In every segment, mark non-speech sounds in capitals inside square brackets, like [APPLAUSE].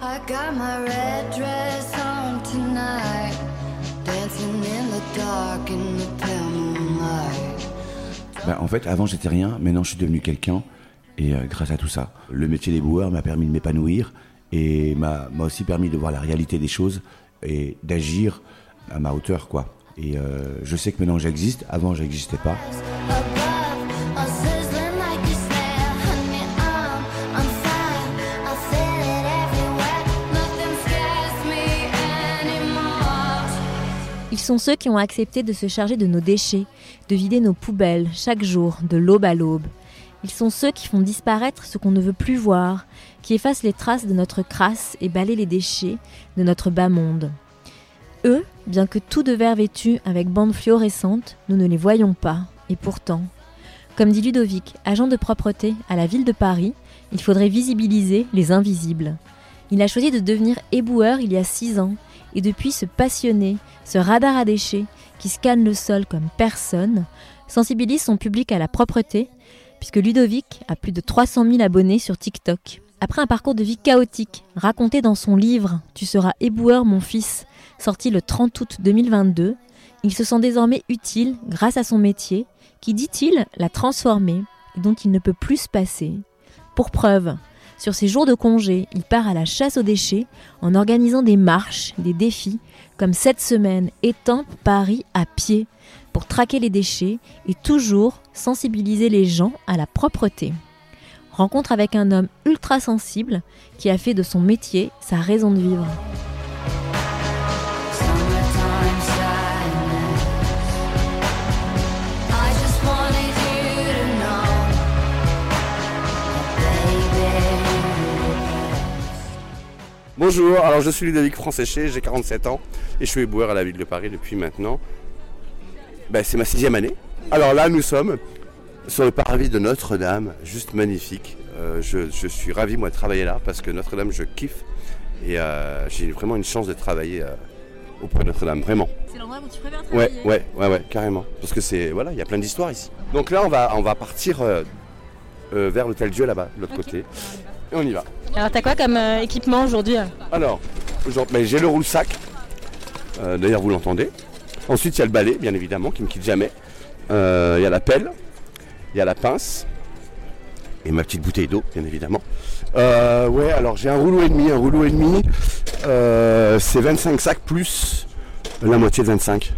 I got my red dress on tonight, dancing in the dark in the pale moonlight. Bah, en fait, avant j'étais rien, maintenant je suis devenu quelqu'un. Et euh, grâce à tout ça, le métier des boueurs m'a permis de m'épanouir et m'a m'a aussi permis de voir la réalité des choses et d'agir à ma hauteur, quoi. Et euh, je sais que maintenant j'existe, avant j'existais pas. Ils sont ceux qui ont accepté de se charger de nos déchets, de vider nos poubelles chaque jour, de l'aube à l'aube. Ils sont ceux qui font disparaître ce qu'on ne veut plus voir, qui effacent les traces de notre crasse et balayent les déchets de notre bas monde. Eux, bien que tout de verre vêtus avec bandes fluorescentes, nous ne les voyons pas, et pourtant. Comme dit Ludovic, agent de propreté à la ville de Paris, il faudrait visibiliser les invisibles. Il a choisi de devenir éboueur il y a six ans, et depuis ce passionné, ce radar à déchets qui scanne le sol comme personne, sensibilise son public à la propreté, puisque Ludovic a plus de 300 000 abonnés sur TikTok. Après un parcours de vie chaotique, raconté dans son livre Tu seras éboueur mon fils, sorti le 30 août 2022, il se sent désormais utile grâce à son métier, qui, dit-il, l'a transformé et dont il ne peut plus se passer. Pour preuve, sur ses jours de congé, il part à la chasse aux déchets en organisant des marches, des défis, comme cette semaine étampe Paris à pied, pour traquer les déchets et toujours sensibiliser les gens à la propreté. Rencontre avec un homme ultra sensible qui a fait de son métier sa raison de vivre. Bonjour, alors je suis Ludovic Franséché, j'ai 47 ans et je suis éboueur à la ville de Paris depuis maintenant. Ben, c'est ma sixième année. Alors là, nous sommes sur le parvis de Notre-Dame, juste magnifique. Euh, je, je suis ravi moi de travailler là parce que Notre-Dame, je kiffe et euh, j'ai vraiment une chance de travailler euh, auprès de Notre-Dame, vraiment. C'est l'endroit où tu préfères Ouais, ouais, ouais, ouais, carrément. Parce que c'est voilà, il y a plein d'histoires ici. Donc là, on va, on va partir vers l'hôtel Dieu là-bas, de l'autre côté. Et on y va. Alors t'as quoi comme euh, équipement aujourd'hui Alors, aujourd'hui, ben, j'ai le roule-sac. Euh, D'ailleurs, vous l'entendez. Ensuite, il y a le balai, bien évidemment, qui ne me quitte jamais. Euh, Il y a la pelle. Il y a la pince. Et ma petite bouteille d'eau, bien évidemment. Euh, ouais, alors j'ai un rouleau et demi. Un rouleau et demi, euh, c'est 25 sacs plus la moitié de 25.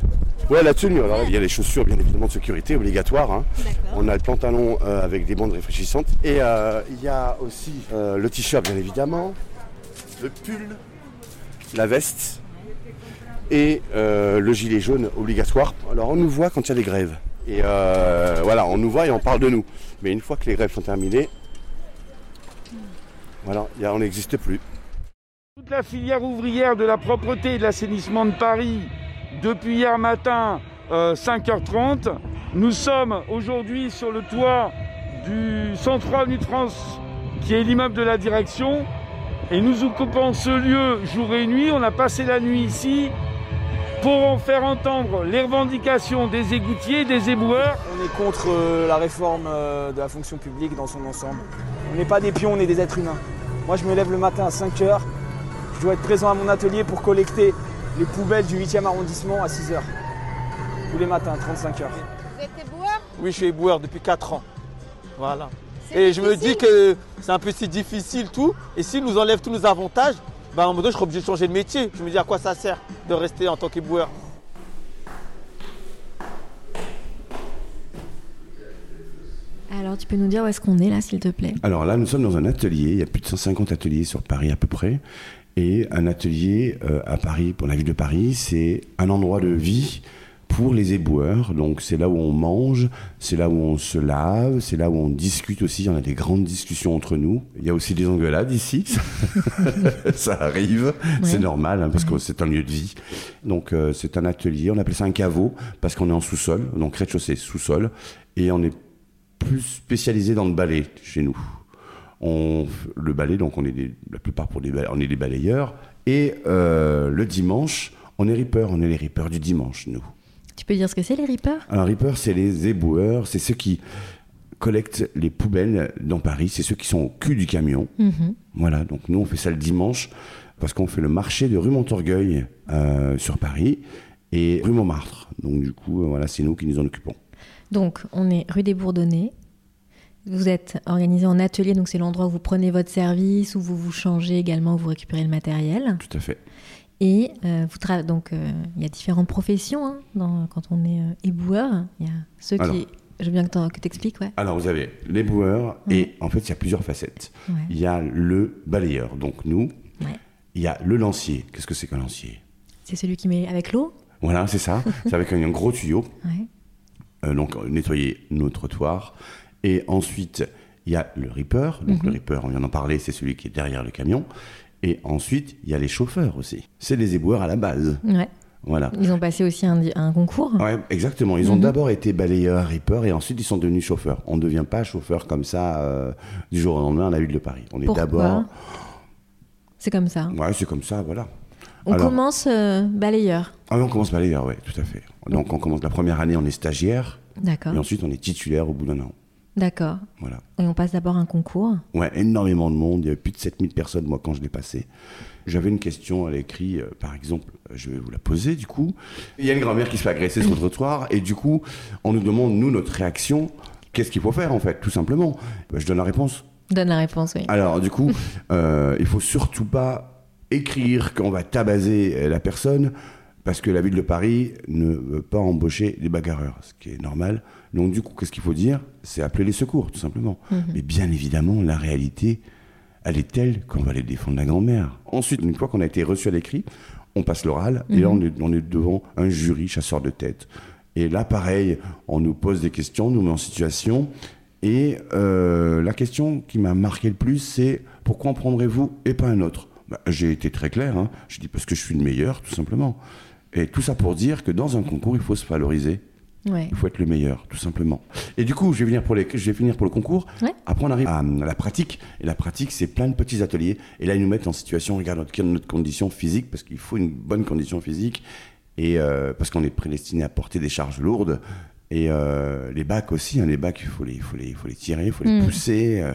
Ouais, la tenue. Alors, il y a les chaussures, bien évidemment, de sécurité, obligatoires. hein. On a le pantalon euh, avec des bandes réfléchissantes. Et euh, il y a aussi euh, le t-shirt, bien évidemment. Le pull, la veste et euh, le gilet jaune obligatoire. Alors, on nous voit quand il y a des grèves. Et euh, voilà, on nous voit et on parle de nous. Mais une fois que les grèves sont terminées, voilà, il y a- on n'existe plus. Toute la filière ouvrière de la propreté et de l'assainissement de Paris, depuis hier matin, euh, 5h30, nous sommes aujourd'hui sur le toit du 103 Avenue de France, qui est l'immeuble de la direction, et nous occupons ce lieu jour et nuit. On a passé la nuit ici pour en faire entendre les revendications des égoutiers des éboueurs. On est contre euh, la réforme euh, de la fonction publique dans son ensemble. On n'est pas des pions, on est des êtres humains. Moi, je me lève le matin à 5 heures. Je dois être présent à mon atelier pour collecter les poubelles du 8e arrondissement à 6 heures. Tous les matins, 35 heures. Vous êtes éboueur Oui, je suis éboueur depuis 4 ans. Voilà. Et je me dis que c'est un peu si difficile tout. Et s'ils nous enlèvent tous nos avantages, bah, à un moment donné, je serai obligé de changer de métier. Je me dis à quoi ça sert de rester en tant qu'éboueur. Alors tu peux nous dire où est-ce qu'on est là, s'il te plaît? Alors là, nous sommes dans un atelier. Il y a plus de 150 ateliers sur Paris à peu près. Et un atelier euh, à Paris, pour la ville de Paris, c'est un endroit de vie pour les éboueurs. Donc c'est là où on mange, c'est là où on se lave, c'est là où on discute aussi. On a des grandes discussions entre nous. Il y a aussi des engueulades ici. [LAUGHS] ça arrive, c'est normal hein, parce que c'est un lieu de vie. Donc euh, c'est un atelier. On appelle ça un caveau parce qu'on est en sous-sol, donc rez-de-chaussée, sous-sol, et on est plus spécialisé dans le balai chez nous. On, le balai, donc on est des- la plupart pour des, on est des balayeurs. Et euh, le dimanche, on est rippers, on est les rippers du dimanche, nous. Tu peux dire ce que c'est les rippers? Un ripper, c'est les éboueurs, c'est ceux qui collectent les poubelles dans Paris, c'est ceux qui sont au cul du camion. Mhm. Voilà, donc nous on fait ça le dimanche parce qu'on fait le marché de rue Montorgueil euh, sur Paris et rue Montmartre. Donc du coup, euh, voilà, c'est nous qui nous en occupons. Donc, on est rue des Bourdonnais. Vous êtes organisé en atelier, donc c'est l'endroit où vous prenez votre service, où vous vous changez également, où vous récupérez le matériel. Tout à fait. Et euh, vous tra- donc euh, il y a différentes professions hein, dans- quand on est euh, éboueur. Il y a ceux Alors. qui. Je veux bien que tu expliques, ouais. Alors vous avez l'éboueur et en fait il y a plusieurs facettes. Ouais. Il y a le balayeur, donc nous. Ouais. Il y a le lancier. Qu'est-ce que c'est qu'un lancier? C'est celui qui met avec l'eau? Voilà, c'est ça. [LAUGHS] c'est avec un, un gros tuyau. Ouais. Euh, donc nettoyer nos trottoirs. Et ensuite, il y a le ripper. Donc Mhm. le ripper, on vient d'en parler, c'est celui qui est derrière le camion. Et ensuite, il y a les chauffeurs aussi. C'est les éboueurs à la base. Ouais. Voilà. Ils ont passé aussi un, concours. Ouais, exactement. Ils ont Mhm. d'abord été balayeurs, rippers, et ensuite ils sont devenus chauffeurs. On ne devient pas chauffeur comme ça euh, du jour au lendemain à la ville de Paris. On est d'abord. C'est comme ça. Ouais, c'est comme ça, voilà. On Alors- commence euh, balayeur. Ah, on commence balayeur, oui, tout à fait. Donc on commence la première année, on est stagiaire, D'accord. et ensuite on est titulaire au bout d'un an. D'accord. Voilà. Et on passe d'abord un concours. Ouais, énormément de monde. Il y avait plus de 7000 personnes, moi, quand je l'ai passé. J'avais une question à l'écrit, euh, par exemple, je vais vous la poser, du coup. Il y a une grand-mère qui se fait agresser sur le trottoir, et du coup, on nous demande, nous, notre réaction. Qu'est-ce qu'il faut faire, en fait, tout simplement? Ben, Je donne la réponse. Donne la réponse, oui. Alors, du coup, euh, il faut surtout pas écrire qu'on va tabaser euh, la personne parce que la ville de Paris ne veut pas embaucher des bagarreurs, ce qui est normal. Donc, du coup, qu'est-ce qu'il faut dire? C'est appeler les secours, tout simplement. Mhm. Mais bien évidemment, la réalité, elle est telle qu'on va aller défendre la grand-mère. Ensuite, une fois qu'on a été reçu à l'écrit, on passe l'oral et là, Mhm. on est, on est devant un jury chasseur de tête. Et là, pareil, on nous pose des questions, on nous met en situation. Et euh, la question qui m'a marqué le plus, c'est pourquoi en prendrez-vous et pas un autre? Bah, J'ai été très clair, hein. je dis parce que je suis le meilleur, tout simplement. Et tout ça pour dire que dans un concours, il faut se valoriser. Ouais. Il faut être le meilleur, tout simplement. Et du coup, je vais, venir pour les, je vais finir pour le concours. Ouais. Après, on arrive à, à la pratique. Et la pratique, c'est plein de petits ateliers. Et là, ils nous mettent en situation, regarde notre, notre condition physique, parce qu'il faut une bonne condition physique. Et euh, parce qu'on est prédestiné à porter des charges lourdes. Et euh, les bacs aussi, hein, les bacs, il faut les, faut les, faut les tirer, il faut les Mm. pousser. euh,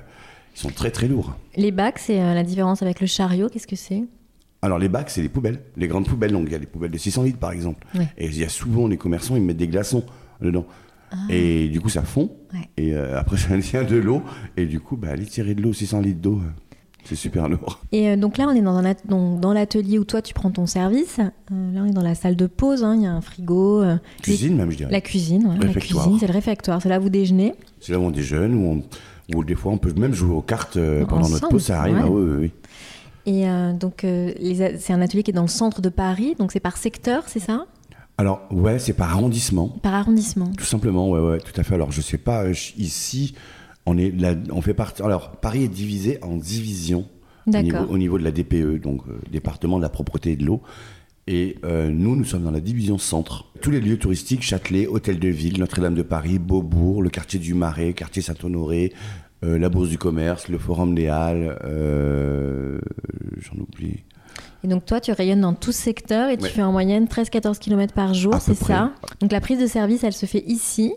ils sont très très lourds. Les bacs, c'est la différence avec le chariot. Qu'est-ce que c'est? Alors les bacs, c'est les poubelles, les grandes poubelles. Donc il y a des poubelles de 600 litres par exemple. Ouais. Et il y a souvent les commerçants, ils mettent des glaçons dedans. Et du coup ça fond. Ah. Ouais. Et euh, après [LAUGHS] ça tient de l'eau. Et du coup, bah, aller tirer de l'eau, 600 litres d'eau, c'est super lourd. Et euh, donc là, on est dans, un at- donc, dans l'atelier où toi, tu prends ton service. Euh, là, on est dans la salle de pause. hein. Il y a un frigo. Cuisine les- même, je dirais. La cuisine, ouais, la cuisine, c'est le réfectoire. C'est là où vous déjeunez. C'est là où on déjeune, où, on, où des fois on peut même jouer aux cartes pendant notre pause, ça arrive. ouais. Ah oui, oui, oui. Et euh, donc, euh, c'est un atelier qui est dans le centre de Paris. Donc, c'est par secteur, c'est ça? Alors ouais, c'est par arrondissement. Par arrondissement. Tout simplement, ouais, ouais, tout à fait. Alors, je sais pas, euh, je- ici, on, est là, on fait partie. Alors, Paris est divisé en divisions au niveau, au niveau de la DPE, donc euh, département de la propreté et de l'eau. Et euh, nous, nous sommes dans la division centre. Tous les lieux touristiques, Châtelet, Hôtel de Ville, Notre-Dame de Paris, Beaubourg, le quartier du Marais, quartier Saint-Honoré, euh, la Bourse du Commerce, le Forum des Halles, euh, j'en oublie. Et donc, toi, tu rayonnes dans tout secteur et tu Ouais. fais en moyenne 13-14 km par jour, c'est ça? Donc, la prise de service, elle se fait ici?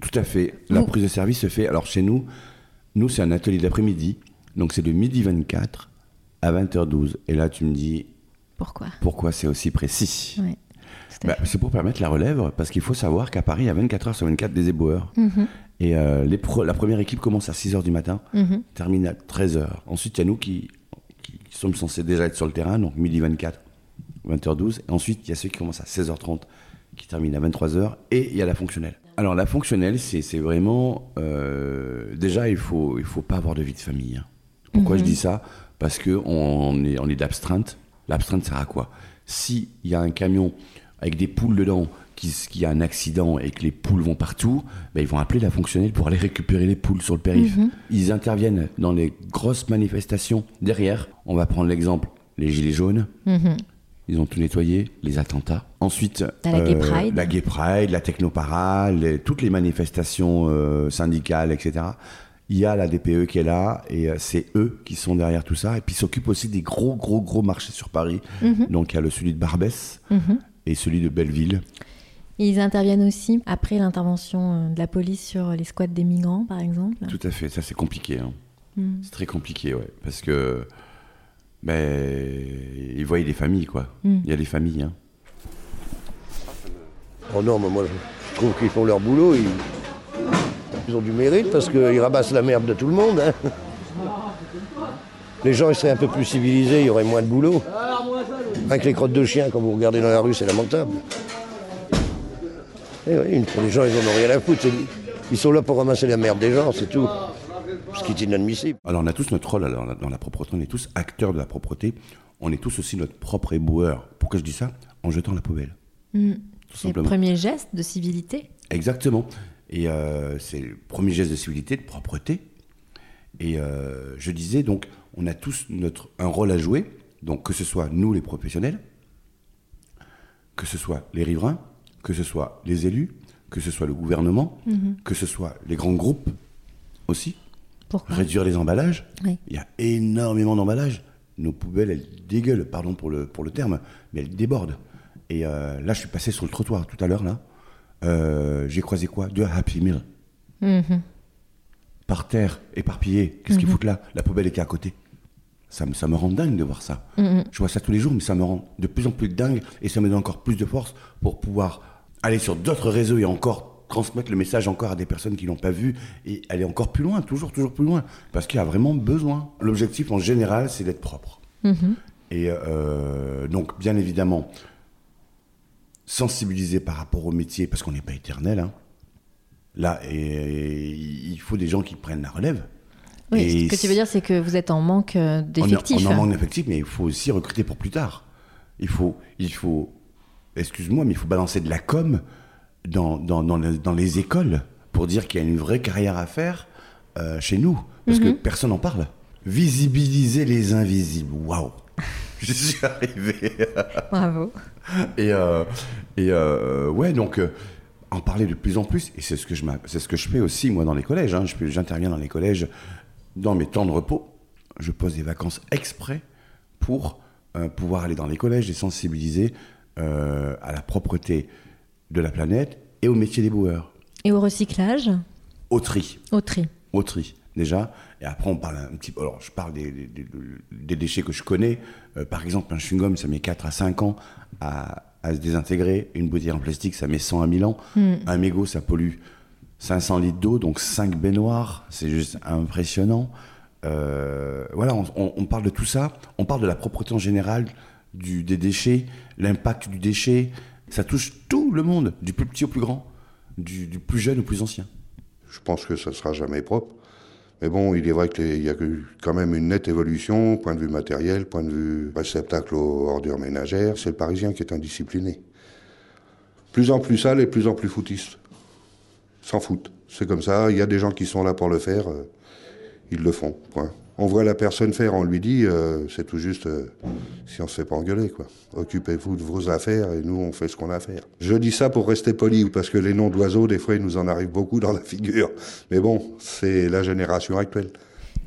Tout à fait. La Vous- prise de service se fait. Alors chez nous, nous c'est un atelier d'après-midi, donc c'est de midi 24 à 20h12. Et là tu me dis Pourquoi? pourquoi c'est aussi précis? Ouais. Bah, C'est pour permettre la relève, parce qu'il faut savoir qu'à Paris, il y a 24 heures sur 24 des éboueurs. Mhm. Et euh, les pro- la première équipe commence à 6h du matin, Mhm. termine à 13h. Ensuite, il y a nous qui, qui, qui sommes censés déjà être sur le terrain, donc midi 24, 20h12. Et ensuite, il y a ceux qui commencent à 16h30, qui terminent à 23h. Et il y a la fonctionnelle. Alors, la fonctionnelle, c'est vraiment. euh, déjà, il ne faut, il faut pas avoir de vie de famille. hein. Pourquoi je dis ça? Parce qu'on est, on est d'abstreinte. L'abstreinte sert à quoi? S'il y a un camion avec des poules dedans, qui- qu'il y a un accident et que les poules vont partout, ben, ils vont appeler la fonctionnelle pour aller récupérer les poules sur le périph. Mhm. Ils interviennent dans les grosses manifestations derrière. On va prendre l'exemple, les gilets jaunes. Mhm. Ils ont tout nettoyé, les attentats. Ensuite, euh, la Gay Pride. la Gay Pride, la Technopara, les- toutes les manifestations euh, syndicales, etc. Il y a la DPE qui est là et euh, c'est eux qui sont derrière tout ça. Et puis ils s'occupent aussi des gros, gros, gros marchés sur Paris. Mhm. Donc il y a le celui de Barbès. Et celui de Belleville. Ils interviennent aussi après l'intervention euh, de la police sur les squats des migrants, par exemple. Tout à fait, ça c'est compliqué. hein. Mm. C'est très compliqué, ouais. Parce que. Ben. Ils voient des familles, quoi. Mm. Il y a des familles, hein. Oh non, mais moi je trouve qu'ils font leur boulot, ils, ils ont du mérite parce qu'ils ramassent la merde de tout le monde. hein. Les gens ils seraient un peu plus civilisés, il y aurait moins de boulot. Avec les crottes de chiens, quand vous regardez dans la rue, c'est lamentable. Et oui, une- les gens ils en ont rien à foutre. Ils sont là pour ramasser la merde des gens, c'est tout. Ce qui est inadmissible. Alors on a tous notre rôle alors, dans la propreté, on est tous acteurs de la propreté, on est tous aussi notre propre éboueur. Pourquoi je dis ça? En jetant la poubelle. Tout C'est le simplement. premier geste de civilité. Exactement. Et euh, c'est le premier geste de civilité, de propreté. Et euh, je disais donc, on a tous notre, un rôle à jouer, donc que ce soit nous les professionnels, que ce soit les riverains, que ce soit les élus, que ce soit le gouvernement, Mhm. que ce soit les grands groupes aussi. Pourquoi? Réduire les emballages. Oui. Il y a énormément d'emballages. Nos poubelles, elles dégueulent, pardon pour le, pour le terme, mais elles débordent. Et euh, là, je suis passé sur le trottoir tout à l'heure, là. Euh, J'ai croisé quoi? Deux Happy Meal. Mhm. Par terre, éparpillés. Qu'est-ce qu'ils Mhm. foutent là? La poubelle était à côté. Ça me, ça me rend dingue de voir ça. Mhm. Je vois ça tous les jours, mais ça me rend de plus en plus dingue et ça me donne encore plus de force pour pouvoir aller sur d'autres réseaux et encore transmettre le message encore à des personnes qui l'ont pas vu et aller encore plus loin, toujours, toujours plus loin, parce qu'il y a vraiment besoin. L'objectif en général, c'est d'être propre. Mhm. Et euh, donc, bien évidemment, sensibiliser par rapport au métier, parce qu'on n'est pas éternel. hein. Là, et, il faut des gens qui prennent la relève. Oui, ce que tu veux dire, c'est que vous êtes en manque euh, on est- d'effectifs. On, en manque d'effectifs, mais il faut aussi recruter pour plus tard. Il faut, il faut excuse-moi, mais il faut balancer de la com dans, dans, dans, le- dans les écoles pour dire qu'il y a une vraie carrière à faire euh, chez nous. Parce que Mhm. personne n'en parle. Visibiliser les invisibles. Waouh [LAUGHS] Je suis arrivé. Bravo. Et, euh, et euh, ouais, donc en parler de plus en plus. Et c'est ce que je, ce que je fais aussi, moi, dans les collèges. hein. J'interviens dans les collèges dans mes temps de repos. Je pose des vacances exprès pour euh, pouvoir aller dans les collèges et sensibiliser euh, à la propreté de la planète et au métier des boueurs. Et au recyclage Au tri. Au tri. Au tri, déjà. Et après, on parle un petit peu. Alors, je parle des, des- des- des déchets que je connais. Euh, par exemple, un chewing-gum, ça met 4 à 5 ans à, à se désintégrer. Une bouteille en plastique, ça met 100 à 1000 ans. Mm. Un mégot, ça pollue 500 litres d'eau, donc 5 baignoires. C'est juste impressionnant. Euh, voilà, on, parle de tout ça. On parle de la propreté en général, du, des déchets, l'impact du déchet. Ça touche tout le monde, du plus petit au plus grand, du, plus jeune au plus ancien. Je pense que ça sera jamais propre. Mais bon, il est vrai qu'il y a quand même une nette évolution, point de vue matériel, point de vue réceptacle aux ordures ménagères. C'est le Parisien qui est indiscipliné. Plus en plus sale et plus en plus foutiste. S'en foutent. C'est comme ça. Il y a des gens qui sont là pour le faire. euh, ils le font. On voit la personne faire, on lui dit, euh, c'est tout juste euh, si on se fait pas engueuler, quoi. Occupez-vous de vos affaires et nous, on fait ce qu'on a à faire. Je dis ça pour rester poli, parce que les noms d'oiseaux, des fois, il nous en arrive beaucoup dans la figure. Mais bon, c'est la génération actuelle.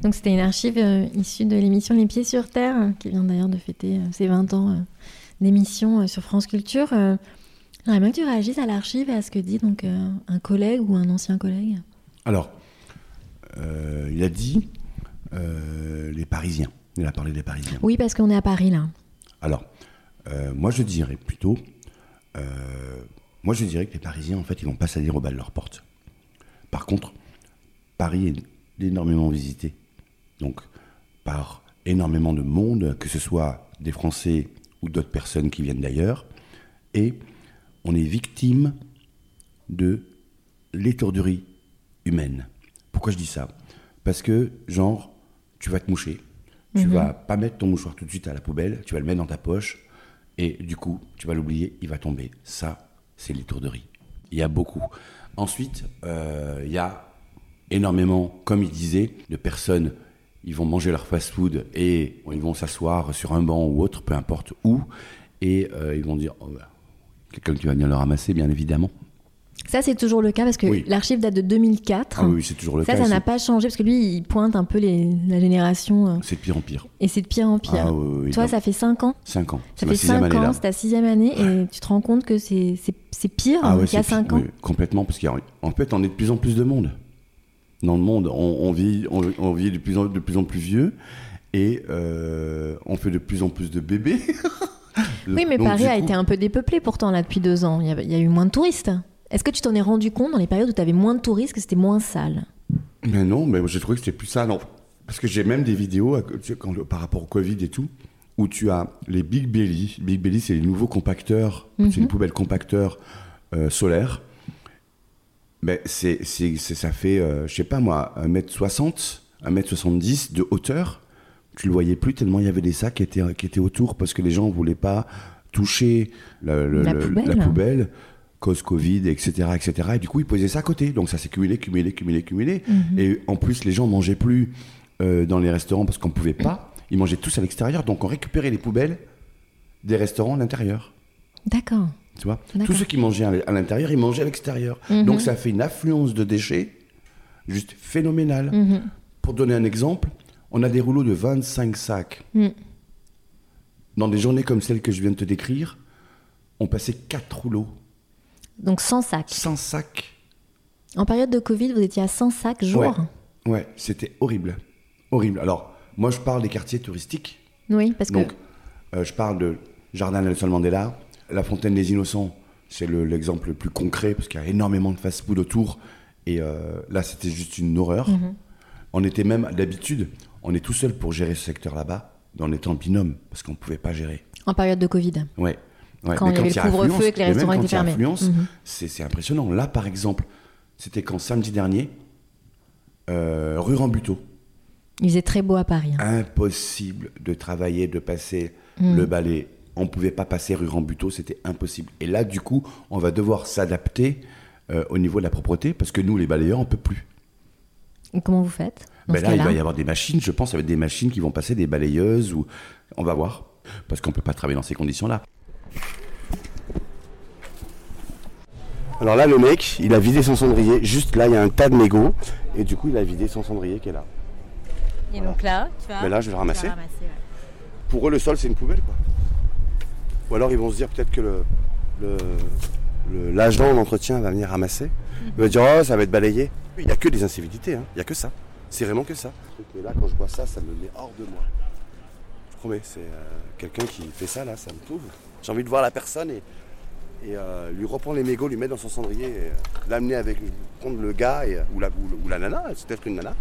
Donc c'était une archive issue de l'émission Les Pieds sur Terre, qui vient d'ailleurs de fêter ses 20 ans d'émission sur France Culture. J'aimerais bien que tu réagisses à l'archive et à ce que dit donc euh, un collègue ou un ancien collègue. Alors, euh, il a dit euh, les Parisiens. Il a parlé des Parisiens. Oui, parce qu'on est à Paris là. Alors, moi je dirais plutôt, moi je dirais que les Parisiens en fait ils vont pas salir au bas de leur porte. Par contre, Paris est énormément visité, donc par énormément de monde, que ce soit des Français ou d'autres personnes qui viennent d'ailleurs, et on est victime de l'étourderie humaine. Pourquoi je dis ça? Parce que, genre, tu vas te moucher, tu Mhm. vas pas mettre ton mouchoir tout de suite à la poubelle, tu vas le mettre dans ta poche, Et du coup, tu vas l'oublier, il va tomber. Ça, c'est l'étourderie. Il y a beaucoup. Ensuite, euh, il y a énormément, comme il disait, de personnes. Ils vont manger leur fast-food et ils vont s'asseoir sur un banc ou autre, peu importe où, et euh, ils vont dire oh, bah, quelqu'un qui va venir le ramasser, bien évidemment. Ça, c'est toujours le cas parce que Oui. l'archive date de 2004. Ah oui, c'est toujours le ça, cas. ça et n'a pas changé parce que lui, il pointe un peu les, la génération. euh, C'est de pire en pire. et c'est de pire en pire. Ah oui, oui, Toi, ça fait 5 ans. Cinq ans. Ça fait sixième 5 année, ans, c'est ta sixième année et tu te rends compte que c'est pire Ah ouais, qu'il y a c'est 5 pire, ans. oui, complètement, parce qu'en fait, on est de plus en plus de monde. Dans le monde, on, on vit, on, on vit de, plus en, de plus en plus vieux et euh, on fait de plus en plus de bébés. [LAUGHS] Oui, mais Donc, Paris a coup- été un peu dépeuplé pourtant là depuis deux ans. Il y, avait- il y a eu moins de touristes. Est-ce que tu t'en es rendu compte dans les périodes où tu avais moins de touristes que c'était moins sale? Mais non, mais j'ai trouvé que c'était plus. Non. Parce que j'ai même des vidéos quand le- par rapport au Covid et tout, où tu as les Big Belly. Big Belly, c'est les nouveaux compacteurs, Mhm. c'est une poubelle compacteur euh, solaire. Mais c'est, c'est, c'est- ça fait, euh, je sais pas moi, 1m60, 1m70 de hauteur. Tu le voyais plus tellement il y avait des sacs qui étaient, qui étaient autour parce que les gens voulaient pas toucher le- La le- poubelle. la poubelle, cause Covid, etc., etc. Et du coup, ils posaient ça à côté. Donc ça s'est cumulé, cumulé, cumulé, cumulé. Mhm. Et en plus, les gens mangeaient plus euh, dans les restaurants parce qu'on pouvait pas. Ils mangeaient tous à l'extérieur. Donc on récupérait les poubelles des restaurants à l'intérieur. D'accord. Tu vois? Tous ceux qui mangeaient à l'intérieur, ils mangeaient à l'extérieur. Mhm. Donc ça fait une affluence de déchets juste phénoménale. Mhm. Pour donner un exemple, on a des rouleaux de 25 sacs. Mm. Dans des journées comme celle que je viens de te décrire, on passait 4 rouleaux. Donc 100 sacs. 100 sacs. En période de Covid, vous étiez à 100 sacs jour Ouais, ouais c'était horrible. Horrible. Alors, moi, je parle des quartiers touristiques. Oui, parce que Donc, euh, je parle de Jardin Nelson Mandela, la Fontaine des Innocents, c'est le- l'exemple le plus concret parce qu'il y a énormément de fast-food autour. Et euh, là, c'était juste une horreur. Mhm. On était même, d'habitude, on est tout seul pour gérer ce secteur là-bas, on était en binôme parce qu'on ne pouvait pas gérer. en période de Covid. Ouais. ouais. Quand Mais il y avait le couvre-feu et que les restaurants étaient fermés. Mhm. c'est impressionnant. Là, par exemple, c'était quand samedi dernier, euh, rue Rambuteau. Il faisait très beau à Paris. hein. Impossible de travailler, de passer Mm. le balai. On ne pouvait pas passer rue Rambuteau, c'était impossible. Et là, du coup, on va devoir s'adapter euh, au niveau de la propreté parce que nous, les balayeurs, on ne peut plus. Et comment vous faites? Dans Ben là, il va y avoir des machines, je pense, avec des machines qui vont passer, des balayeuses, ou on va voir. Parce qu'on ne peut pas travailler dans ces conditions-là. Alors là, le mec, il a vidé son cendrier. Juste là, il y a un tas de mégots. Et du coup, il a vidé son cendrier qui est là. Et donc là, tu vas. Mais là, je vais ramasser. vas ramasser, ouais. Pour eux, le sol, c'est une poubelle, quoi. Ou alors, ils vont se dire peut-être que le, le- le- l'agent d'entretien va venir ramasser. Il va dire, oh, ça va être balayé. Il n'y a que des incivilités, hein. il n'y a que ça. C'est vraiment que ça. Mais là, quand je vois ça, ça me met hors de moi. Je promets, c'est euh, quelqu'un qui fait ça, là, ça me trouve. J'ai envie de voir la personne et, et euh, lui reprendre les mégots, lui mettre dans son cendrier, et, euh, l'amener avec, prendre le gars et, ou, la, ou, ou la nana, c'est peut-être une nana,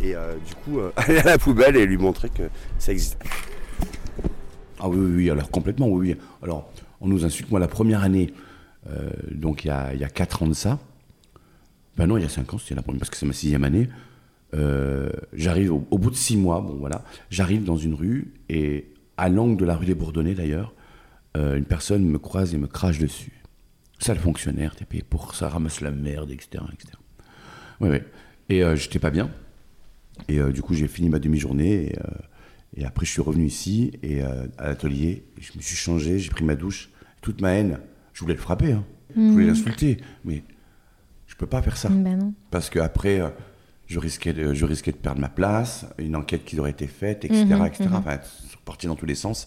et du coup [LAUGHS] aller à la poubelle et lui montrer que ça existe. Ah oui, oui, oui, alors complètement, oui, oui. Alors, on nous insulte. Moi, la première année, donc il y a, il y a 4 ans de ça, ben non, il y a 5 ans, c'était la première, parce que c'est ma sixième année. Euh, j'arrive au, au bout de 6 mois, bon voilà, j'arrive dans une rue, et à l'angle de la rue des Bourdonnais d'ailleurs, euh, une personne me croise et me crache dessus. Sale fonctionnaire, t'es payé pour ça, ramasse la merde, etc. etc. Ouais, ouais. Et euh, j'étais pas bien. Et euh, du coup, j'ai fini ma demi-journée. Et, et après, je suis revenu ici et à l'atelier. Je me suis changé, j'ai pris ma douche. Toute ma haine, je voulais le frapper. hein. Je voulais Mhm. l'insulter. Mais je peux pas faire ça. Ben non. Parce qu'après, je, risquais de, je risquais de perdre ma place, une enquête qui aurait été faite, etc. Mhm, etc. mhm. Enfin, parti dans tous les sens.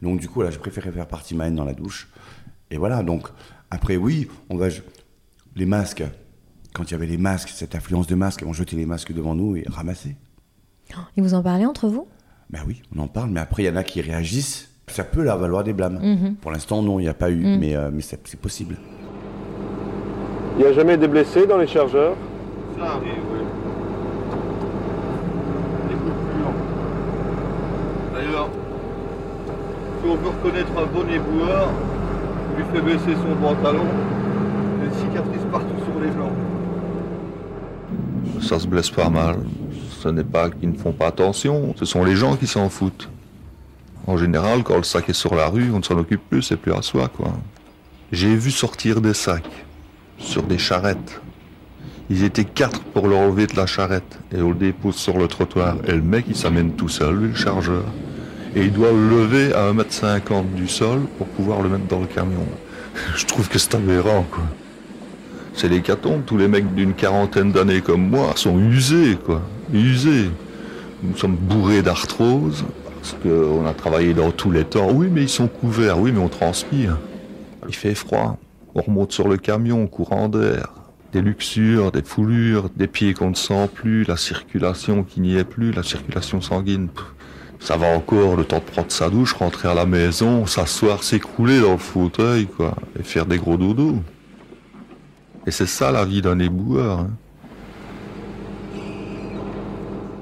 Donc, du coup, là, j'ai préféré faire partie ma haine dans la douche. Et voilà, donc, après, oui, on va. Les masques, quand il y avait les masques, cette affluence de masques, on jetait les masques devant nous et ramassait. Et vous en parlez entre vous? Ben oui, on en parle, mais après, il y en a qui réagissent. Ça peut leur valoir des blâmes. Mhm. Pour l'instant, non, il n'y a pas eu, Mhm. mais, euh, mais c'est c'est possible. Il n'y a jamais des blessés dans les chargeurs? Ça arrive, oui. Des coups de pur. D'ailleurs, si on veut reconnaître un bon éboueur, lui fait baisser son pantalon, il y partout sur les jambes. Ça se blesse pas mal. Ce n'est pas qu'ils ne font pas attention, ce sont les gens qui s'en foutent. En général, quand le sac est sur la rue, on ne s'en occupe plus, c'est plus à soi, quoi. J'ai vu sortir des sacs sur des charrettes. Ils étaient quatre pour le relever de la charrette et on le dépose sur le trottoir. Et le mec, il s'amène tout seul, lui, le chargeur. Et il doit le lever à 1m50 du sol pour pouvoir le mettre dans le camion. [LAUGHS] Je trouve que c'est aberrant, quoi. C'est l'hécatombe. Tous les mecs d'une quarantaine d'années comme moi sont usés, quoi. Usés. Nous sommes bourrés d'arthrose parce qu'on a travaillé dans tous les temps. Oui, mais ils sont couverts. Oui, mais on transpire. Il fait froid. On remonte sur le camion, courant d'air. Des luxures, des foulures, des pieds qu'on ne sent plus, la circulation qui n'y est plus, la circulation sanguine. Ça va encore, le temps de prendre sa douche, rentrer à la maison, s'asseoir, s'écrouler dans le fauteuil, quoi, et faire des gros dodos. Et c'est ça la vie d'un éboueur. hein.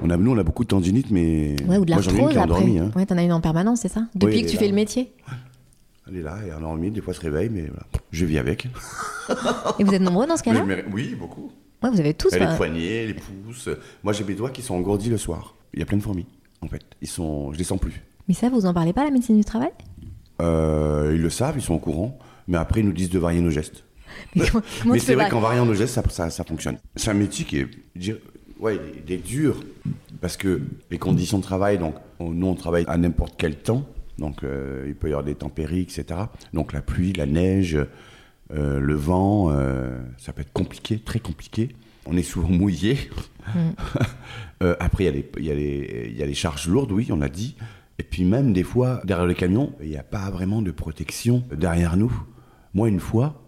On a, nous, on a beaucoup de tendinite, mais. Ouais, ou de Moi, j'en ai une l'arthrose qui est après. endormie. Hein. Ouais, t'en as une en permanence, c'est ça? Depuis que tu là. fais le métier? Elle est là, elle est endormie, des fois elle se réveille, mais voilà. je vis avec. [LAUGHS] Et vous êtes nombreux dans ce cas-là? Oui, beaucoup. Ouais, vous avez tous. Les poignets, les pouces. Moi, j'ai mes doigts qui sont engourdis le soir. Il y a plein de fourmis, en fait. Ils sont... Je les sens plus. Mais ça, vous en parlez pas, la médecine du travail? Euh, ils le savent, ils sont au courant. Mais après, ils nous disent de varier nos gestes. [LAUGHS] Mais c'est vrai qu'en variant nos gestes, ça, ça, ça fonctionne. C'est un métier qui est, ouais, il est- dur parce que les conditions de travail, donc on- nous on travaille à n'importe quel temps, donc euh, il peut y avoir des tempéries, etc. Donc la pluie, la neige, euh, le vent, euh, ça peut être compliqué, très compliqué. On est souvent mouillé. [LAUGHS] Euh, après, il y, a les- y, y a charges lourdes, oui, on l'a dit. Et puis même des fois, derrière le camion, il n'y a pas vraiment de protection derrière nous. Moi, une fois,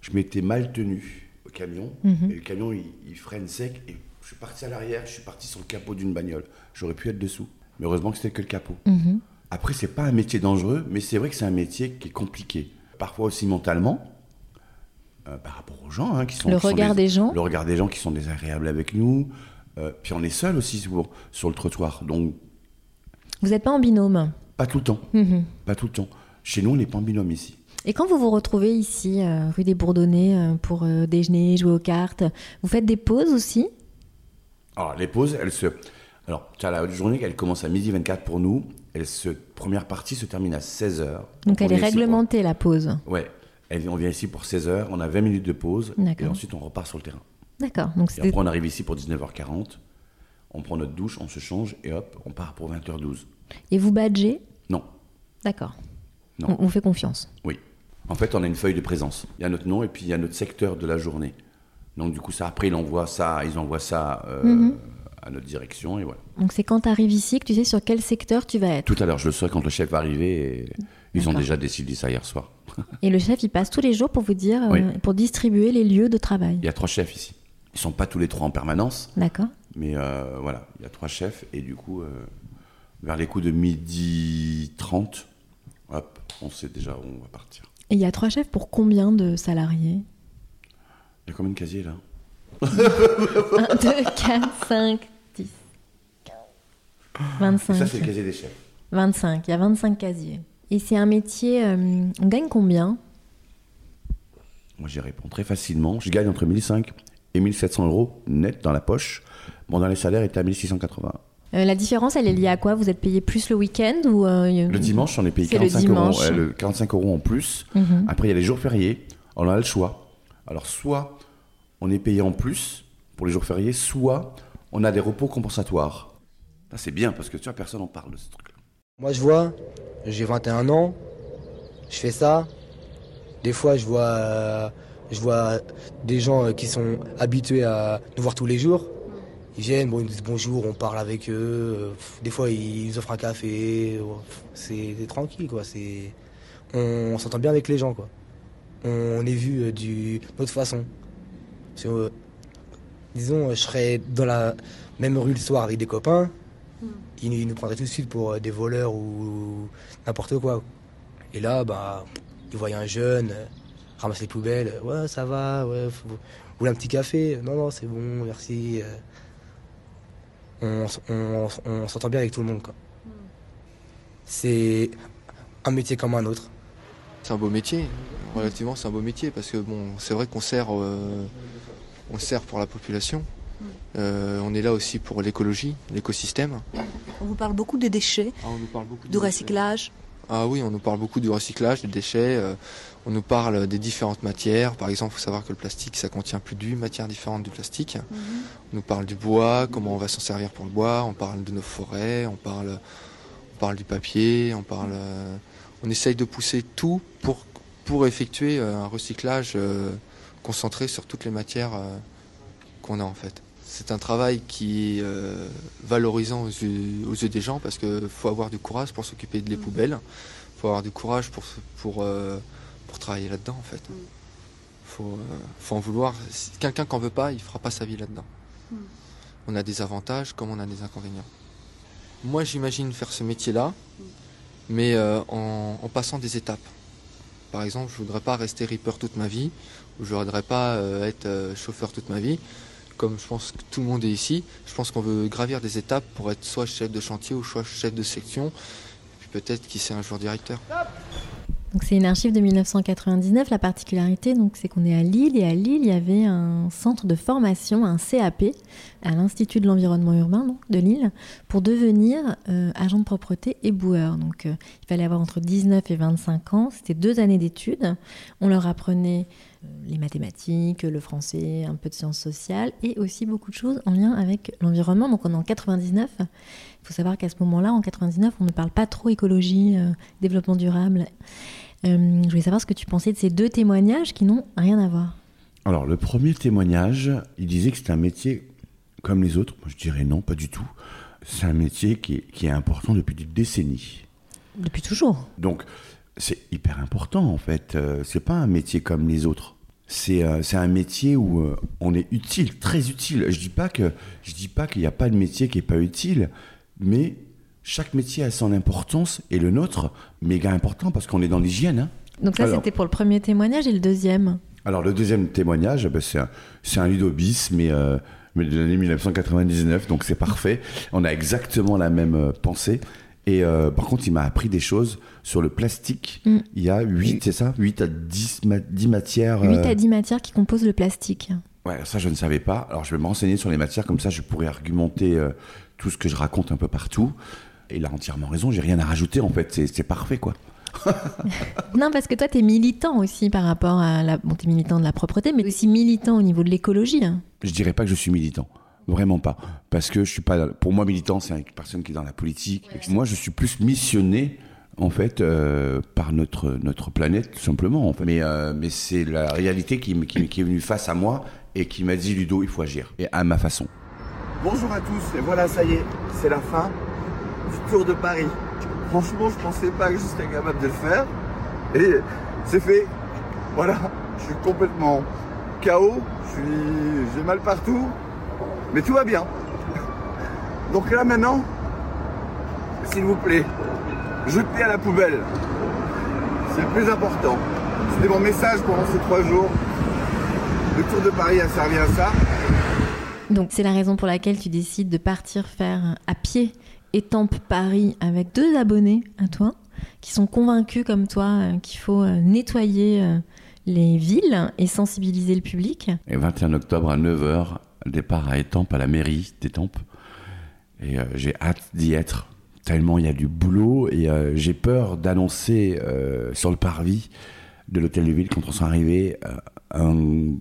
je m'étais mal tenu au camion, Mhm. et le camion, il, il freine sec, et je suis parti à l'arrière, je suis parti sur le capot d'une bagnole. J'aurais pu être dessous. Mais heureusement que c'était que le capot. Mhm. Après, c'est pas un métier dangereux, mais c'est vrai que c'est un métier qui est compliqué. Parfois aussi mentalement, euh, par rapport aux gens hein, qui sont. Le qui sont regard des gens. Le regard des gens qui sont désagréables avec nous. Euh, puis on est seul aussi souvent sur le trottoir. Donc, Vous n'êtes pas en binôme. pas tout le temps. Mhm. Pas tout le temps. Chez nous, on n'est pas en binôme ici. Et quand vous vous retrouvez ici, euh, rue des Bourdonnais, pour déjeuner, jouer aux cartes, vous faites des pauses aussi? Alors, les pauses, elles se. Alors, tu as la journée, elle commence à midi 24 pour nous. Elle se... Première partie se termine à 16h. Donc elle est réglementée, la pause. Ouais. Elle- on vient ici pour 16h, on a 20 minutes de pause. Et ensuite, on repart sur le terrain. D'accord. Donc Et après, on arrive ici pour 19h40. On prend notre douche, on se change et hop, on part pour 20h12. Et vous badgez? Non. D'accord. Non. On, on fait confiance. Oui. En fait, on a une feuille de présence. Il y a notre nom et puis il y a notre secteur de la journée. Donc du coup, ça après, ils envoient ça, ils envoient ça euh, Mhm. à notre direction et voilà. Donc c'est quand tu arrives ici que tu sais sur quel secteur tu vas être. Tout à l'heure, je le saurai quand le chef va arriver. Et ils ont déjà décidé ça hier soir. [LAUGHS] Et le chef, il passe tous les jours pour vous dire, euh, Oui. pour distribuer les lieux de travail. Il y a trois chefs ici. Ils sont pas tous les trois en permanence, D'accord. mais euh, voilà, il y a trois chefs et du coup, euh, vers les coups de midi 30, hop, on sait déjà où on va partir. Et il y a trois chefs pour combien de salariés? Il y a combien de casiers là? 1, 2, 4, 5, 10, 25. Ça, c'est le casier des chefs. 25, il y a 25 casiers. Et c'est un métier, euh, on gagne combien? Moi, j'y réponds très facilement. Je gagne entre 1005 et 1700 euros net dans la poche. Mon dernier salaire était à 1680. Euh, La différence, elle est liée à quoi? Vous êtes payé plus le week-end ou euh, Le dimanche, on est payé C'est le 45 euros, ouais, le 45 euros en plus. Mhm. Après, il y a les jours fériés. On a le choix. Alors, soit on est payé en plus pour les jours fériés, soit on a des repos compensatoires. Ça, c'est bien parce que tu vois, personne n'en parle de ce truc-là. Moi, je vois, j'ai 21 ans, je fais ça. Des fois, je vois, je vois des gens euh, qui sont habitués à nous voir tous les jours. Ils viennent, ils nous disent bonjour, on parle avec eux. Des fois, ils offrent un café. C'est tranquille, quoi. C'est, on, s'entend bien avec les gens, quoi. On est vu euh, du- d'une autre façon. Euh, disons, je serais dans la même rue le soir avec des copains. Ils, nous- ils nous prendraient tout de suite pour euh, des voleurs ou n'importe quoi. Et là, bah, ils voyaient un jeune, euh, ramasse les poubelles, euh, ouais, ça va, ouais, faut- vous voulez un petit café? Non, non, c'est bon, merci. On, s'entend bien avec tout le monde, quoi. C'est un métier comme un autre. C'est un beau métier, relativement c'est un beau métier parce que bon, c'est vrai qu'on sert, euh, on sert pour la population. Euh, on est là aussi pour l'écologie, l'écosystème. On vous parle beaucoup des déchets, Ah, on nous parle beaucoup du recyclage. Ah oui, on nous parle beaucoup du recyclage, des déchets. euh, on nous parle des différentes matières. Par exemple, il faut savoir que le plastique, ça contient plus de 8 matières différentes du plastique. On nous parle du bois, comment on va s'en servir pour le bois. On parle de nos forêts, on parle, on parle du papier, on parle. euh, on essaye de pousser tout pour, pour effectuer un recyclage euh, concentré sur toutes les matières qu'on a en fait. C'est un travail qui est euh, valorisant aux yeux, aux yeux des gens parce qu'il faut avoir du courage pour s'occuper de les poubelles. Il faut avoir du courage pour, pour, euh, pour travailler là-dedans en fait. faut, euh, faut en vouloir. Si quelqu'un qui n'en veut pas, il fera pas sa vie là-dedans. On a des avantages comme on a des inconvénients. Moi, j'imagine faire ce métier-là, mais euh, en, en passant des étapes. Par exemple, je voudrais pas rester ripper toute ma vie, ou je voudrais pas être chauffeur toute ma vie. Comme je pense que tout le monde est ici, je pense qu'on veut gravir des étapes pour être soit chef de chantier ou soit chef de section, et puis peut-être qui sait un jour directeur. Donc c'est une archive de 1999. La particularité, donc, c'est qu'on est à Lille et à Lille, il y avait un centre de formation, un CAP, à l'Institut de l'environnement urbain de Lille, pour devenir euh, agent de propreté et boueur. Donc euh, il fallait avoir entre 19 et 25 ans. C'était deux années d'études. On leur apprenait les mathématiques, le français, un peu de sciences sociales et aussi beaucoup de choses en lien avec l'environnement. Donc on est en 99. Il faut savoir qu'à ce moment-là, en 99, on ne parle pas trop écologie, euh, développement durable. Euh, je voulais savoir ce que tu pensais de ces deux témoignages qui n'ont rien à voir. Alors, le premier témoignage, il disait que c'était un métier comme les autres. Moi, je dirais non, pas du tout. C'est un métier qui est, qui est important depuis des décennies. Depuis toujours. Donc, c'est hyper important, en fait. Euh, c'est pas un métier comme les autres. C'est euh, c'est un métier où euh, on est utile, très utile. Je dis pas que je dis pas qu'il n'y a pas de métier qui est pas utile, mais chaque métier a son importance et le nôtre méga important parce qu'on est dans l'hygiène. hein. Donc ça, c'était pour le premier témoignage et le deuxième. alors le deuxième témoignage, ben, c'est un, c'est un Ludo bis, mais, euh, mais de l'année 1999, donc c'est parfait. On a exactement la même euh, pensée. Et euh, par contre, il m'a appris des choses sur le plastique. Mm. Il y a 8, c'est ça? 8 à 10, ma- 10 matières. 8 euh, à 10 matières qui composent le plastique. Ouais, ça je ne savais pas. Alors je vais me renseigner sur les matières, comme ça je pourrais argumenter euh, tout ce que je raconte un peu partout. Et il a entièrement raison, j'ai rien à rajouter en fait, c'est parfait quoi. [LAUGHS] Non, parce que toi, tu es militant aussi par rapport à la... Bon, tu militant de la propreté, mais aussi militant au niveau de l'écologie. hein. Je dirais pas que je suis militant. Vraiment pas. Parce que je suis pas. Pour moi, militant, c'est une personne qui est dans la politique. Moi, je suis plus missionné, en fait, euh, par notre, notre planète, tout simplement. en fait. Mais, euh, mais c'est la réalité qui, qui, qui est venue face à moi et qui m'a dit Ludo, il faut agir. Et à ma façon. Bonjour à tous, et voilà, ça y est, c'est la fin du Tour de Paris. Franchement, je pensais pas que je serais capable de le faire. Et c'est fait. Voilà, je suis complètement KO, je suis- j'ai mal partout, mais tout va bien. Donc là maintenant, s'il vous plaît, jetez à la poubelle. C'est le plus important. C'était mon message pendant ces trois jours. Le Tour de Paris a servi à ça. Donc, c'est la raison pour laquelle tu décides de partir faire à pied Étampes Paris avec deux abonnés à toi qui sont convaincus comme toi euh, qu'il faut euh, nettoyer euh, les villes et sensibiliser le public. Et 21 octobre à 9h, départ à Étampes, à la mairie d'Étampes. Et euh, j'ai hâte d'y être, tellement il y a du boulot. Et euh, j'ai peur d'annoncer euh, sur le parvis de l'hôtel de ville, quand on sera arrivé, un-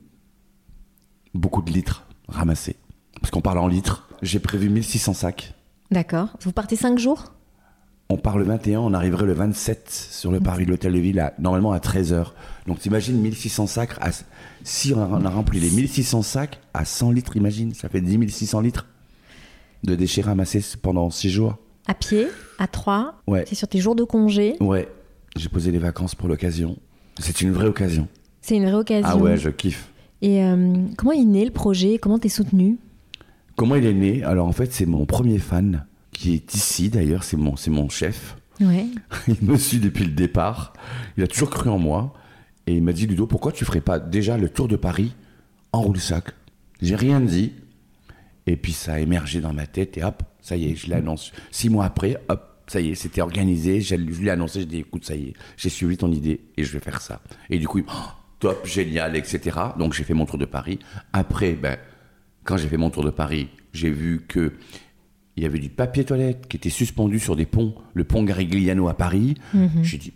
beaucoup de litres ramassés. Parce qu'on parle en litres. J'ai prévu 1600 sacs. D'accord. Vous partez cinq jours? On part le 21, on arriverait le 27 sur le parvis de l'hôtel de ville, à- normalement à 13h. Donc t'imagines 1600 sacs, à- si on a rempli les 1600 sacs à 100 litres, imagine, ça fait 10 600 litres de déchets ramassés pendant 6 jours. À pied, à trois. Ouais. C'est sur tes jours de congé. Ouais, j'ai posé les vacances pour l'occasion. C'est une vraie occasion. C'est une vraie occasion. Ah ouais, je kiffe. Et euh, comment est né le projet? Comment t'es soutenu? Comment il est né? Alors en fait, c'est mon premier fan qui est ici d'ailleurs, c'est mon, c'est mon chef. Ouais. [LAUGHS] il me suit depuis le départ. Il a toujours cru en moi. Et il m'a dit, Ludo, pourquoi tu ferais pas déjà le tour de Paris en roule-sac? J'ai rien dit. Et puis ça a émergé dans ma tête et hop, ça y est, je l'annonce. Six mois après, hop, ça y est, c'était organisé. Je je lui ai annoncé, j'ai dit, écoute, ça y est, j'ai suivi ton idée et je vais faire ça. Et du coup, oh, top, génial, etc. Donc j'ai fait mon tour de Paris. Après, ben, Quand j'ai fait mon tour de Paris, j'ai vu que il y avait du papier toilette qui était suspendu sur des ponts, le pont Garigliano à Paris. Mhm. J'ai dit,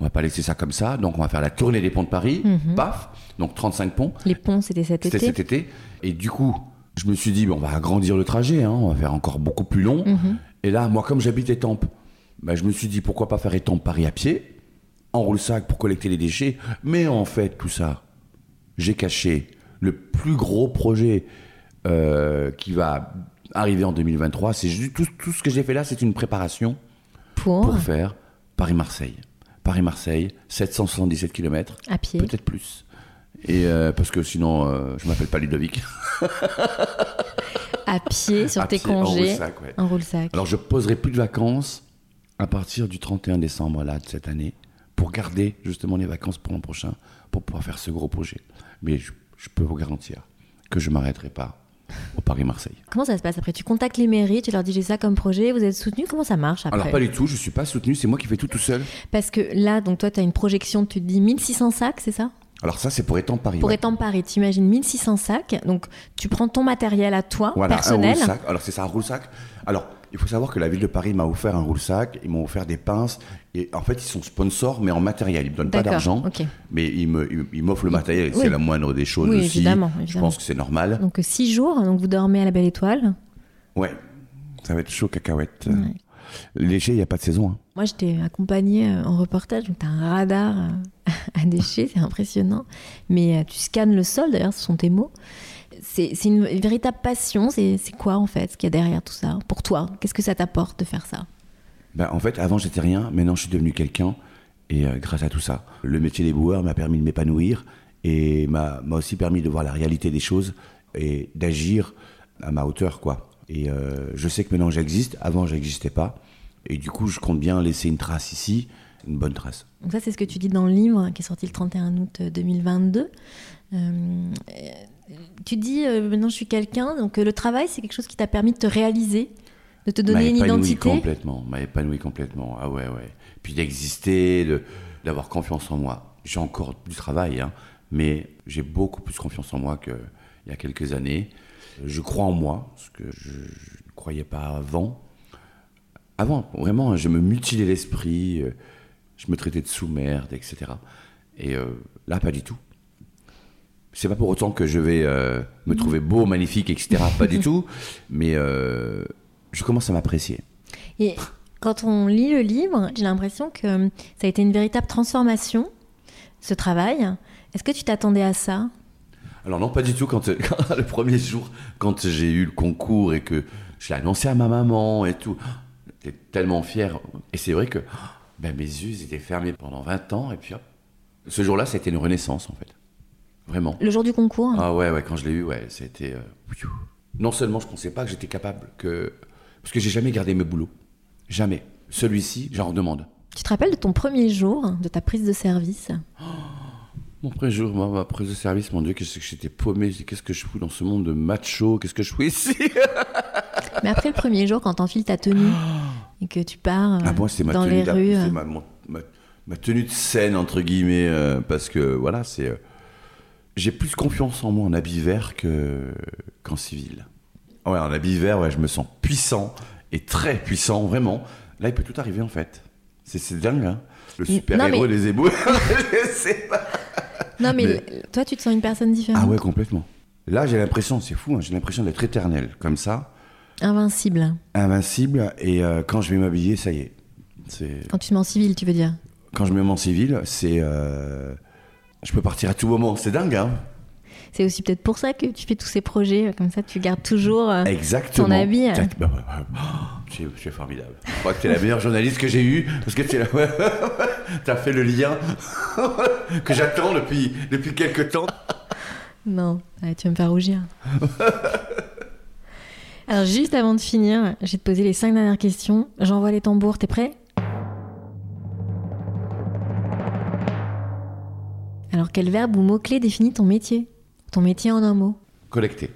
on va pas laisser ça comme ça, donc on va faire la tournée des ponts de Paris. Mhm. Paf, donc 35 ponts. Les ponts, c'était cet C'était été. cet été. Et du coup, je me suis dit, bon, on va agrandir le trajet, hein, on va faire encore beaucoup plus long. Mhm. Et là, moi, comme j'habite Étampes, bah, je me suis dit, pourquoi pas faire Étampes-Paris à pied, en roule-sac pour collecter les déchets. Mais en fait, tout ça, j'ai caché le plus gros projet euh, qui va arriver en 2023. C'est juste- tout, tout ce que j'ai fait là, c'est une préparation Pour pour faire Paris-Marseille. Paris-Marseille, 777 km. À pied. Peut-être plus. Et euh, parce que sinon, euh, je m'appelle pas Ludovic. [LAUGHS] À pied, sur À tes pied, en congés. roule-sac, ouais. En roule-sac. Alors je poserai plus de vacances à partir du 31 décembre là, de cette année pour garder justement les vacances pour l'an prochain pour pouvoir faire ce gros projet. Mais je, je peux vous garantir que je m'arrêterai pas au Paris-Marseille. Comment ça se passe après? Tu contactes les mairies, tu leur dis j'ai ça comme projet, vous êtes soutenu Comment ça marche après? Alors pas du tout, je suis pas soutenu, c'est moi qui fais tout tout seul. Parce que là, donc toi, tu as une projection, tu te dis 1600 sacs, c'est ça? Alors ça c'est pour étendre Paris. Pour ouais. étendre Paris, tu imagines 1600 sacs, donc tu prends ton matériel à toi, Voilà, personnel. un. Alors c'est ça, un roule-sac. Alors il faut savoir que la ville de Paris m'a offert un roule-sac, ils m'ont offert des pinces, et en fait ils sont sponsors mais en matériel, ils me donnent pas d'argent, mais ils me- ils ils m'offrent le matériel, Oui. c'est la moindre des choses Oui, aussi. évidemment, Je pense que c'est normal. Donc 6 jours, donc vous dormez à la Belle Étoile. Ouais, ça va être chaud cacahuète. Léger, il n'y a pas de saison. hein. Moi, je t'ai accompagné euh, en reportage, donc tu as un radar euh, [LAUGHS] à déchets, c'est impressionnant. Mais euh, tu scannes le sol, d'ailleurs, ce sont tes mots. C'est une véritable passion. C'est quoi, en fait, ce qu'il y a derrière tout ça? Pour toi, qu'est-ce que ça t'apporte de faire ça? Ben, en fait, avant j'étais rien, maintenant je suis devenu quelqu'un, et euh, grâce à tout ça, le métier des boueurs m'a permis de m'épanouir, et m'a aussi permis de voir la réalité des choses, et d'agir à ma hauteur, quoi. Et euh, je sais que maintenant j'existe, avant j'existais pas, et du coup je compte bien laisser une trace ici, une bonne trace. Donc ça, c'est ce que tu dis dans le livre qui est sorti le 31 août euh, 2022. Euh, euh, tu dis, euh, maintenant je suis quelqu'un, donc euh, le travail, c'est quelque chose qui t'a permis de te réaliser, de te donner une identité. complètement, m'a épanoui complètement. Ah ouais, ouais. Puis d'exister, de- d'avoir confiance en moi. J'ai encore du travail, hein, mais j'ai beaucoup plus confiance en moi qu'il y a quelques années. Je crois en moi, ce que je je ne croyais pas avant. Avant, vraiment, je me mutilais l'esprit, euh, je me traitais de sous-merde, etc. Et euh, là, pas du tout. C'est pas pour autant que je vais euh, me trouver beau, magnifique, etc. [LAUGHS] Pas du tout. Mais euh, je commence à m'apprécier. Et quand on lit le livre, j'ai l'impression que euh, ça a été une véritable transformation, ce travail. Est-ce que tu t'attendais à ça? Alors non, pas du tout. Quand, quand- [LAUGHS] le premier jour, quand j'ai eu le concours et que je l'ai annoncé à ma maman et tout, j'étais tellement fier. Et c'est vrai que ben, mes yeux étaient fermés pendant 20 ans. Et puis hop, ce jour-là, c'était une renaissance en fait. Vraiment. Le jour du concours Ah ouais, ouais, quand je l'ai eu, ouais, c'était. euh, non seulement je pensais pas que j'étais capable, que parce que j'ai jamais gardé mes boulots, jamais. Celui-ci, j'en redemande. Tu te rappelles de ton premier jour, de ta prise de service? Mon premier jour, moi, ma prise de service, mon Dieu, qu'est-ce que j'étais paumé. Qu'est-ce que je fous dans ce monde de macho? Qu'est-ce que je fous ici? [LAUGHS] Mais après le premier jour, quand t'enfiles ta tenue et que tu pars euh, Ah, c'est ma dans les rues, c'est euh, ma, ma- ma tenue de scène, entre guillemets, euh, parce que voilà, c'est. euh, j'ai plus confiance en moi en habit vert que, qu'en civil. Ouais, en habit vert, ouais, je me sens puissant et très puissant, vraiment. Là, il peut tout arriver en fait. C'est, c'est dingue, hein. Le super-héros mais- des éboueurs, [LAUGHS] je sais pas. Non, mais, toi, tu te sens une personne différente. Ah ouais, complètement. Là, j'ai l'impression, c'est fou, hein, j'ai l'impression d'être éternel, comme ça, Invincible. invincible, et euh, quand je vais m'habiller, ça y est. C'est... Quand tu te mets en civil, tu veux dire? Quand je me mets en civil, c'est. euh, Je peux partir à tout moment, c'est dingue, hein C'est aussi peut-être pour ça que tu fais tous ces projets, euh, comme ça tu gardes toujours euh, Exactement. ton habit. euh. T'as- bah, bah, bah, oh, tu, es, formidable. Je crois que tu es la meilleure journaliste que j'ai eue, parce que tu [LAUGHS] as fait le lien [LAUGHS] que j'attends depuis, depuis quelques temps. Non, tu vas me faire rougir. [LAUGHS] Alors juste avant de finir, je vais te poser les cinq dernières questions. J'envoie les tambours, t'es prêt? Alors quel verbe ou mot-clé définit ton métier? Ton métier en un mot Collecté.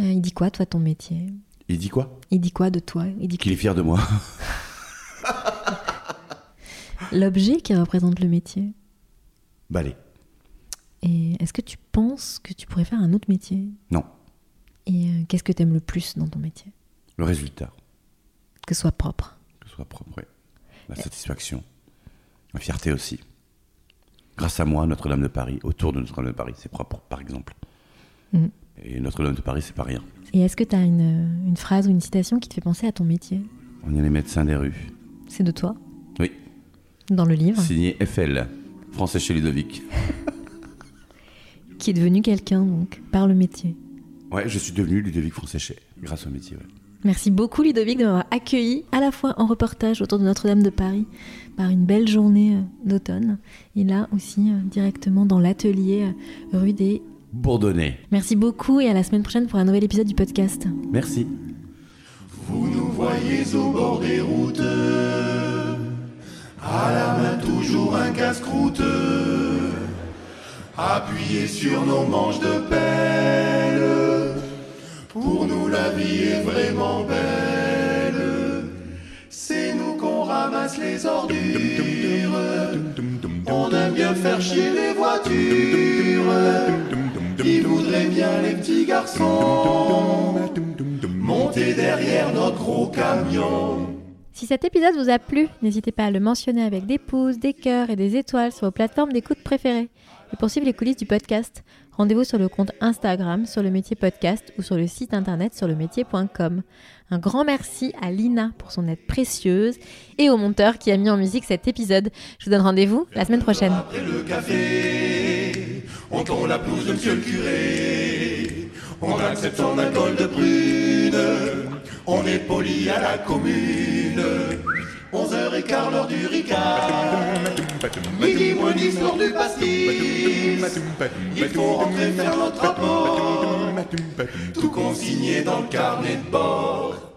Euh, Il dit quoi toi ton métier? Il dit quoi? Il dit quoi de toi? Il dit Qu'il est fier de moi. [LAUGHS] l'objet qui représente le métier. Balai. Et est-ce que tu penses que tu pourrais faire un autre métier? Non. Et euh, qu'est-ce que tu aimes le plus dans ton métier? Le résultat, Que ce soit propre. que ce soit propre, oui. La satisfaction, la fierté aussi. Grâce à moi, Notre-Dame de Paris, autour de Notre-Dame de Paris, c'est propre, par exemple. Mhm. Et Notre-Dame de Paris, c'est pas rien. Et est-ce que tu as une, une phrase ou une citation qui te fait penser à ton métier? On est les médecins des rues. C'est de toi, Oui. dans le livre, Signé FL, français chez Ludovic. qui est devenu quelqu'un donc par le métier? Ouais, je suis devenu Ludovic Français grâce au métier. ouais. Merci beaucoup Ludovic de m'avoir accueilli à la fois en reportage autour de Notre-Dame de Paris par une belle journée euh, d'automne et là aussi euh, directement dans l'atelier euh, rue des... Bourdonnais. Merci beaucoup et à la semaine prochaine pour un nouvel épisode du podcast. Merci. Vous nous voyez au bord des routes, à la main toujours un casse-croûte, appuyé sur nos manches de pelle. Pour nous la vie est vraiment belle. C'est nous qu'on ramasse les ordures. On aime bien faire chier les voitures. Qui voudrait bien les petits garçons? Monter derrière notre gros camion. Si cet épisode vous a plu, n'hésitez pas à le mentionner avec des pouces, des cœurs et des étoiles sur vos plateformes d'écoute préférées. Et pour suivre les coulisses du podcast, rendez-vous sur le compte Instagram sur le métier podcast ou sur le site internet sur le métier.com. Un grand merci à Lina pour son aide précieuse et au monteur qui a mis en musique cet épisode. Je vous donne rendez-vous la semaine prochaine. Après le café, on tond la de monsieur le curé. On accepte son alcool de prune. On est poli à la commune. 11h15 l'heure du ricard. Midi moins 10 l'heure du pastis. Il faut rentrer faire notre rapport. Tout consigné dans le carnet de bord.